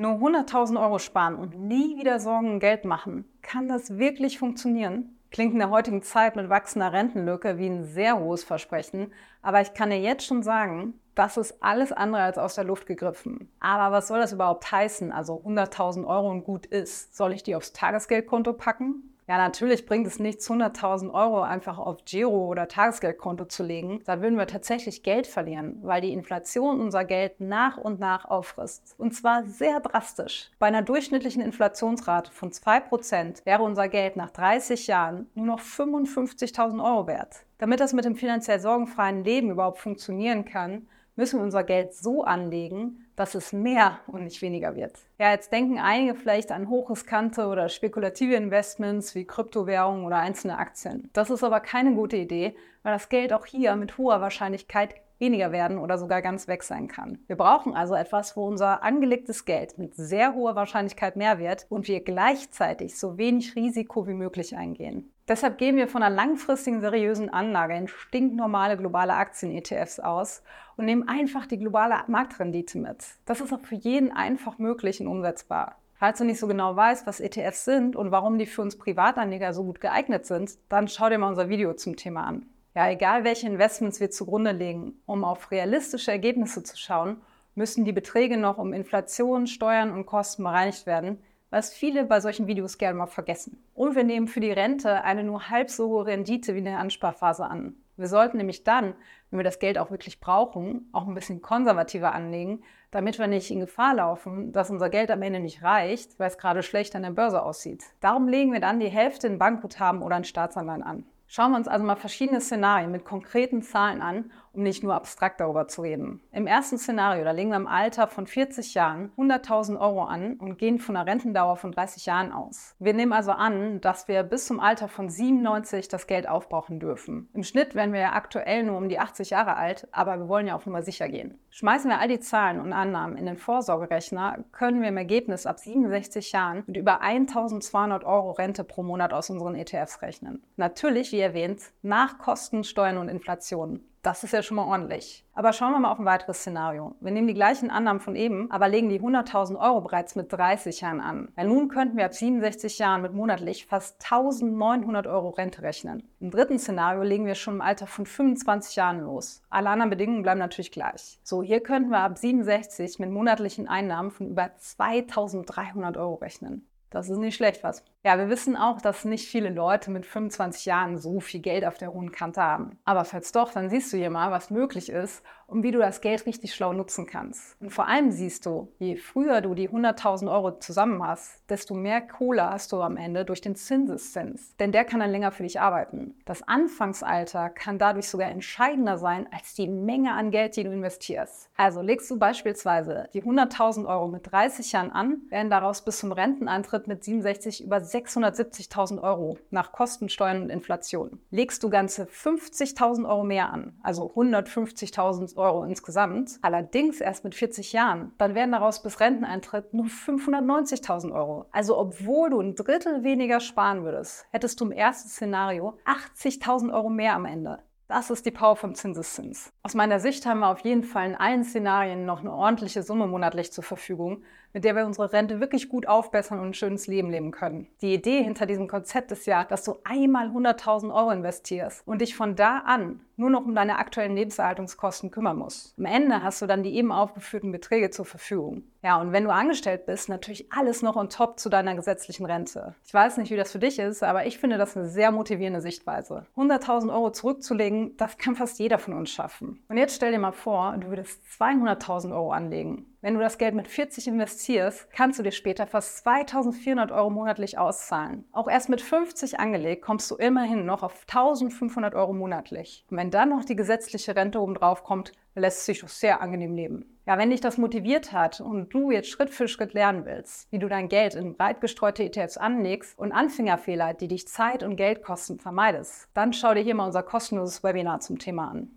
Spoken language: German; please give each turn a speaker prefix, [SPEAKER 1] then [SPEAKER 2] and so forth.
[SPEAKER 1] Nur 100.000 Euro sparen und nie wieder Sorgen um Geld machen. Kann das wirklich funktionieren? Klingt in der heutigen Zeit mit wachsender Rentenlücke wie ein sehr hohes Versprechen, aber ich kann dir jetzt schon sagen, das ist alles andere als aus der Luft gegriffen. Aber was soll das überhaupt heißen? Also 100.000 Euro und gut ist. Soll ich die aufs Tagesgeldkonto packen? Ja, natürlich bringt es nichts, 100.000 Euro einfach auf Giro oder Tagesgeldkonto zu legen. Da würden wir tatsächlich Geld verlieren, weil die Inflation unser Geld nach und nach auffrisst. Und zwar sehr drastisch. Bei einer durchschnittlichen Inflationsrate von 2% wäre unser Geld nach 30 Jahren nur noch 55.000 Euro wert. Damit das mit dem finanziell sorgenfreien Leben überhaupt funktionieren kann, müssen wir unser Geld so anlegen, dass es mehr und nicht weniger wird. Ja, jetzt denken einige vielleicht an hochriskante oder spekulative Investments wie Kryptowährungen oder einzelne Aktien. Das ist aber keine gute Idee, weil das Geld auch hier mit hoher Wahrscheinlichkeit weniger werden oder sogar ganz weg sein kann. Wir brauchen also etwas, wo unser angelegtes Geld mit sehr hoher Wahrscheinlichkeit mehr wird und wir gleichzeitig so wenig Risiko wie möglich eingehen. Deshalb gehen wir von einer langfristigen, seriösen Anlage in stinknormale globale Aktien-ETFs aus und nehmen einfach die globale Marktrendite mit. Das ist auch für jeden einfach möglich und umsetzbar. Falls du nicht so genau weißt, was ETFs sind und warum die für uns Privatanleger so gut geeignet sind, dann schau dir mal unser Video zum Thema an. Ja, egal welche Investments wir zugrunde legen, um auf realistische Ergebnisse zu schauen, müssen die Beträge noch um Inflation, Steuern und Kosten bereinigt werden, was viele bei solchen Videos gerne mal vergessen. Und wir nehmen für die Rente eine nur halb so hohe Rendite wie in der Ansparphase an. Wir sollten nämlich dann, wenn wir das Geld auch wirklich brauchen, auch ein bisschen konservativer anlegen, damit wir nicht in Gefahr laufen, dass unser Geld am Ende nicht reicht, weil es gerade schlecht an der Börse aussieht. Darum legen wir dann die Hälfte in Bankguthaben oder in Staatsanleihen an. Schauen wir uns also mal verschiedene Szenarien mit konkreten Zahlen an, um nicht nur abstrakt darüber zu reden. Im ersten Szenario, da legen wir im Alter von 40 Jahren 100.000 Euro an und gehen von einer Rentendauer von 30 Jahren aus. Wir nehmen also an, dass wir bis zum Alter von 97 das Geld aufbrauchen dürfen. Im Schnitt werden wir ja aktuell nur um die 80 Jahre alt, aber wir wollen ja auf Nummer sicher gehen. Schmeißen wir all die Zahlen und Annahmen in den Vorsorgerechner, können wir im Ergebnis ab 67 Jahren mit über 1.200 Euro Rente pro Monat aus unseren ETFs rechnen. Natürlich, wie erwähnt, nach Kosten, Steuern und Inflation. Das ist ja schon mal ordentlich. Aber schauen wir mal auf ein weiteres Szenario. Wir nehmen die gleichen Annahmen von eben, aber legen die 100.000 Euro bereits mit 30 Jahren an. Weil nun könnten wir ab 67 Jahren mit monatlich fast 1.900 Euro Rente rechnen. Im dritten Szenario legen wir schon im Alter von 25 Jahren los. Alle anderen Bedingungen bleiben natürlich gleich. So, hier könnten wir ab 67 mit monatlichen Einnahmen von über 2.300 Euro rechnen. Das ist nicht schlecht was. Ja, wir wissen auch, dass nicht viele Leute mit 25 Jahren so viel Geld auf der hohen Kante haben. Aber falls doch, dann siehst du hier mal, was möglich ist und wie du das Geld richtig schlau nutzen kannst. Und vor allem siehst du, je früher du die 100.000 Euro zusammen hast, desto mehr Kohle hast du am Ende durch den Zinseszins. Denn der kann dann länger für dich arbeiten. Das Anfangsalter kann dadurch sogar entscheidender sein als die Menge an Geld, die du investierst. Also legst du beispielsweise die 100.000 Euro mit 30 Jahren an, werden daraus bis zum Renteneintritt mit 67 über 670.000 Euro nach Kosten, Steuern und Inflation. Legst du ganze 50.000 Euro mehr an, also 150.000 Euro insgesamt, allerdings erst mit 40 Jahren, dann werden daraus bis Renteneintritt nur 590.000 Euro. Also obwohl du ein Drittel weniger sparen würdest, hättest du im ersten Szenario 80.000 Euro mehr am Ende. Das ist die Power vom Zinseszins. Aus meiner Sicht haben wir auf jeden Fall in allen Szenarien noch eine ordentliche Summe monatlich zur Verfügung, mit der wir unsere Rente wirklich gut aufbessern und ein schönes Leben leben können. Die Idee hinter diesem Konzept ist ja, dass du einmal 100.000 Euro investierst und dich von da an nur noch um deine aktuellen Lebenserhaltungskosten kümmern musst. Am Ende hast du dann die eben aufgeführten Beträge zur Verfügung. Ja, und wenn du angestellt bist, natürlich alles noch on top zu deiner gesetzlichen Rente. Ich weiß nicht, wie das für dich ist, aber ich finde das eine sehr motivierende Sichtweise. 100.000 Euro zurückzulegen, das kann fast jeder von uns schaffen. Und jetzt stell dir mal vor, du würdest 200.000 Euro anlegen. Wenn du das Geld mit 40 investierst, kannst du dir später fast 2400 Euro monatlich auszahlen. Auch erst mit 50 angelegt kommst du immerhin noch auf 1500 Euro monatlich. Und wenn dann noch die gesetzliche Rente oben drauf kommt, lässt sich sehr angenehm leben. Ja, wenn dich das motiviert hat und du jetzt Schritt für Schritt lernen willst, wie du dein Geld in breit gestreute ETFs anlegst und Anfängerfehler, die dich Zeit und Geld kosten, vermeidest, dann schau dir hier mal unser kostenloses Webinar zum Thema an.